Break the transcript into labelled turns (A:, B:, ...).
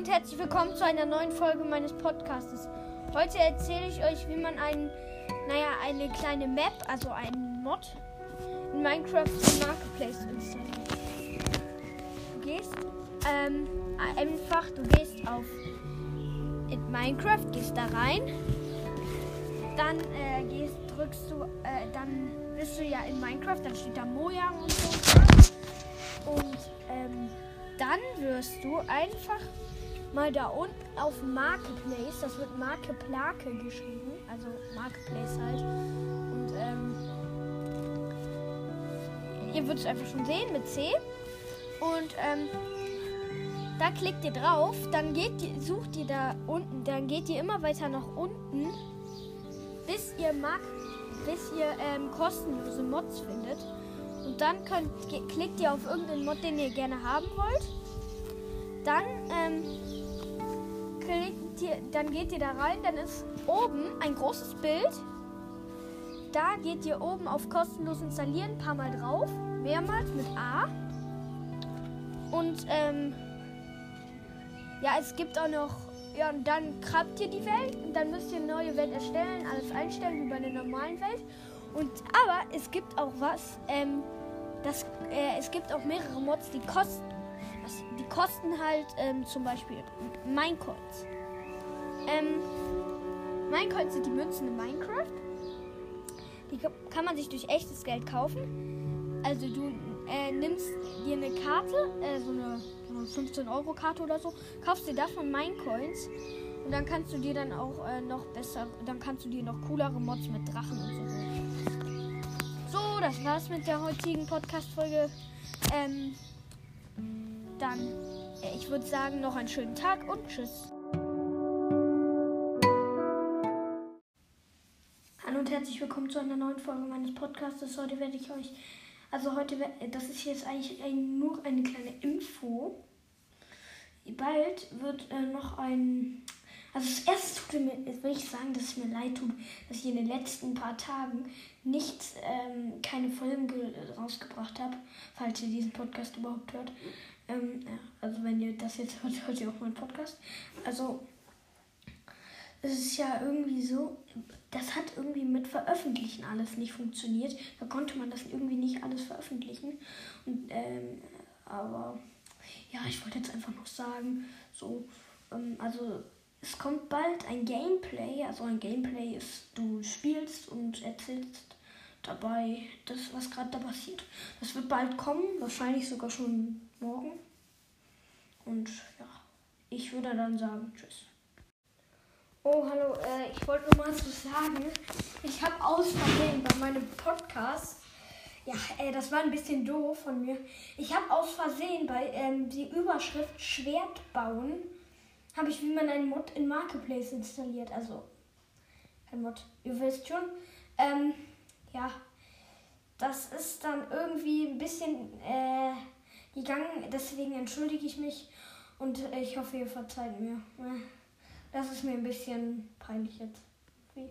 A: und herzlich willkommen zu einer neuen Folge meines Podcastes. Heute erzähle ich euch, wie man ein, naja, eine kleine Map, also einen Mod in Minecraft Marketplace installiert. Du gehst ähm, einfach, du gehst auf in Minecraft, gehst da rein, dann äh, gehst, drückst du, äh, dann bist du ja in Minecraft, dann steht da Mojang und so. Und ähm, dann wirst du einfach mal da unten auf Marketplace, das wird Marke Plake geschrieben, also Marketplace halt. Und ähm, ihr würdet es einfach schon sehen mit C. Und ähm, da klickt ihr drauf, dann geht ihr, sucht ihr da unten, dann geht ihr immer weiter nach unten, bis ihr Mark, bis ihr ähm, kostenlose Mods findet. Und dann könnt, klickt ihr auf irgendeinen Mod, den ihr gerne haben wollt. Dann, ähm, ihr, dann geht ihr da rein. Dann ist oben ein großes Bild. Da geht ihr oben auf kostenlos installieren, ein paar Mal drauf. Mehrmals mit A. Und, ähm, ja, es gibt auch noch, ja, und dann krabbt ihr die Welt. Und dann müsst ihr eine neue Welt erstellen, alles einstellen wie bei einer normalen Welt. Und aber es gibt auch was, ähm, das, äh, es gibt auch mehrere Mods, die kosten, was, die kosten halt ähm, zum Beispiel Minecoins. Ähm, Minecoins sind die Münzen in Minecraft. Die kann man sich durch echtes Geld kaufen. Also du äh, nimmst dir eine Karte, äh, so eine, so eine 15 Euro Karte oder so, kaufst dir davon Minecoins und dann kannst du dir dann auch äh, noch besser, dann kannst du dir noch coolere Mods mit Drachen und so So, das war's mit der heutigen Podcast-Folge. Ähm, dann, äh, ich würde sagen, noch einen schönen Tag und tschüss. Hallo und herzlich willkommen zu einer neuen Folge meines Podcasts. Heute werde ich euch, also heute, das ist jetzt eigentlich ein, nur eine kleine Info. Bald wird äh, noch ein also das erste tut mir, will ich sagen, dass es mir leid tut, dass ich in den letzten paar Tagen nicht ähm, keine Folgen rausgebracht habe, falls ihr diesen Podcast überhaupt hört. Ähm, ja, also wenn ihr das jetzt hört, hört ihr auch meinen Podcast. Also es ist ja irgendwie so, das hat irgendwie mit Veröffentlichen alles nicht funktioniert. Da konnte man das irgendwie nicht alles veröffentlichen. Und, ähm, aber ja, ich wollte jetzt einfach noch sagen, so, ähm, also es kommt bald ein Gameplay. Also ein Gameplay ist, du spielst und erzählst dabei das, was gerade da passiert. Das wird bald kommen, wahrscheinlich sogar schon morgen. Und ja, ich würde dann sagen, tschüss. Oh, hallo, äh, ich wollte nur mal so sagen, ich habe aus Versehen bei meinem Podcast, ja, äh, das war ein bisschen doof von mir, ich habe aus Versehen bei ähm, die Überschrift Schwert bauen habe ich, wie man einen Mod in Marketplace installiert. Also, ein Mod, ihr wisst schon. Ähm, ja, das ist dann irgendwie ein bisschen äh, gegangen. Deswegen entschuldige ich mich und ich hoffe, ihr verzeiht mir. Das ist mir ein bisschen peinlich jetzt. Wie?